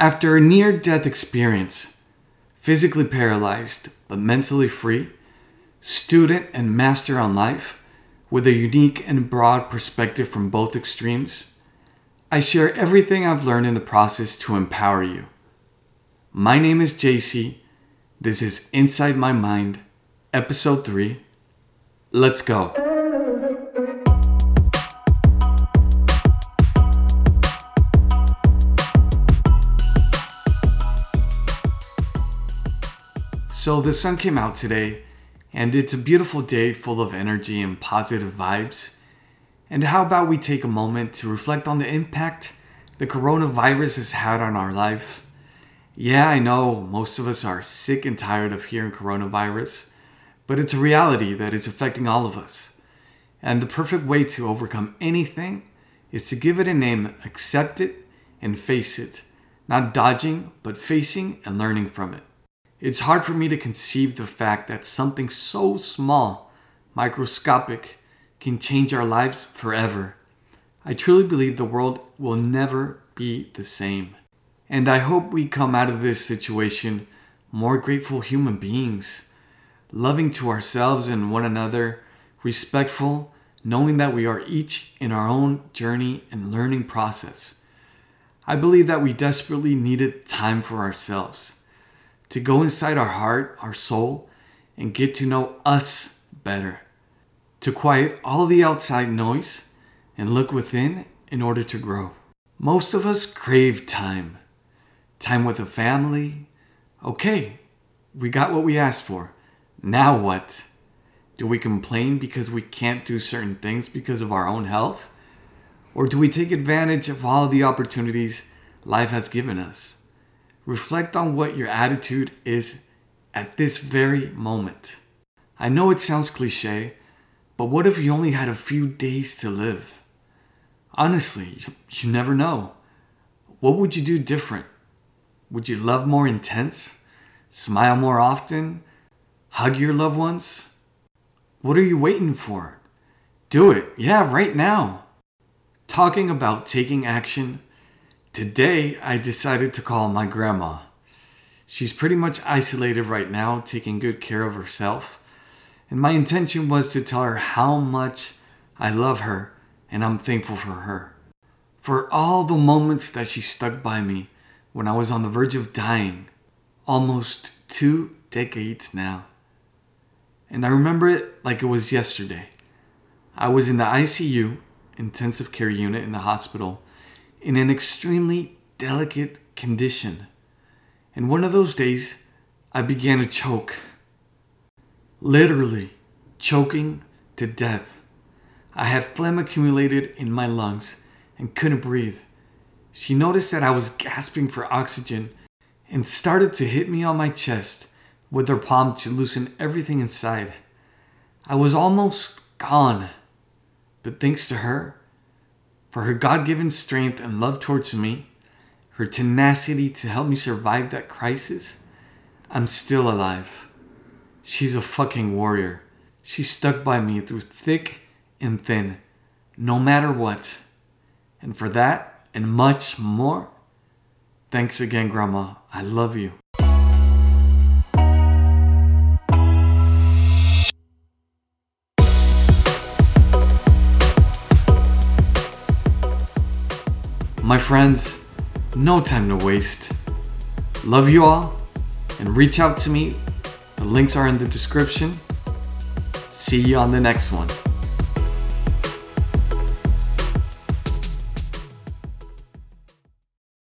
After a near death experience, physically paralyzed but mentally free, student and master on life, with a unique and broad perspective from both extremes, I share everything I've learned in the process to empower you. My name is JC. This is Inside My Mind, Episode 3. Let's go. So, the sun came out today, and it's a beautiful day full of energy and positive vibes. And how about we take a moment to reflect on the impact the coronavirus has had on our life? Yeah, I know most of us are sick and tired of hearing coronavirus, but it's a reality that is affecting all of us. And the perfect way to overcome anything is to give it a name, accept it, and face it. Not dodging, but facing and learning from it. It's hard for me to conceive the fact that something so small, microscopic, can change our lives forever. I truly believe the world will never be the same. And I hope we come out of this situation more grateful human beings, loving to ourselves and one another, respectful, knowing that we are each in our own journey and learning process. I believe that we desperately needed time for ourselves to go inside our heart, our soul, and get to know us better to quiet all the outside noise and look within in order to grow. Most of us crave time. Time with a family. Okay, we got what we asked for. Now what? Do we complain because we can't do certain things because of our own health? Or do we take advantage of all the opportunities life has given us? Reflect on what your attitude is at this very moment. I know it sounds cliche, but what if you only had a few days to live? Honestly, you never know. What would you do different? Would you love more intense? Smile more often? Hug your loved ones? What are you waiting for? Do it. Yeah, right now. Talking about taking action, today I decided to call my grandma. She's pretty much isolated right now, taking good care of herself. And my intention was to tell her how much I love her and I'm thankful for her. For all the moments that she stuck by me when I was on the verge of dying, almost two decades now. And I remember it like it was yesterday. I was in the ICU, intensive care unit in the hospital, in an extremely delicate condition. And one of those days, I began to choke literally choking to death. I had phlegm accumulated in my lungs and couldn't breathe. She noticed that I was gasping for oxygen and started to hit me on my chest with her palm to loosen everything inside. I was almost gone, but thanks to her, for her God given strength and love towards me, her tenacity to help me survive that crisis, I'm still alive. She's a fucking warrior. She stuck by me through thick and thin, no matter what. And for that and much more, thanks again, Grandma. I love you. My friends, no time to waste. Love you all and reach out to me the links are in the description. See you on the next one.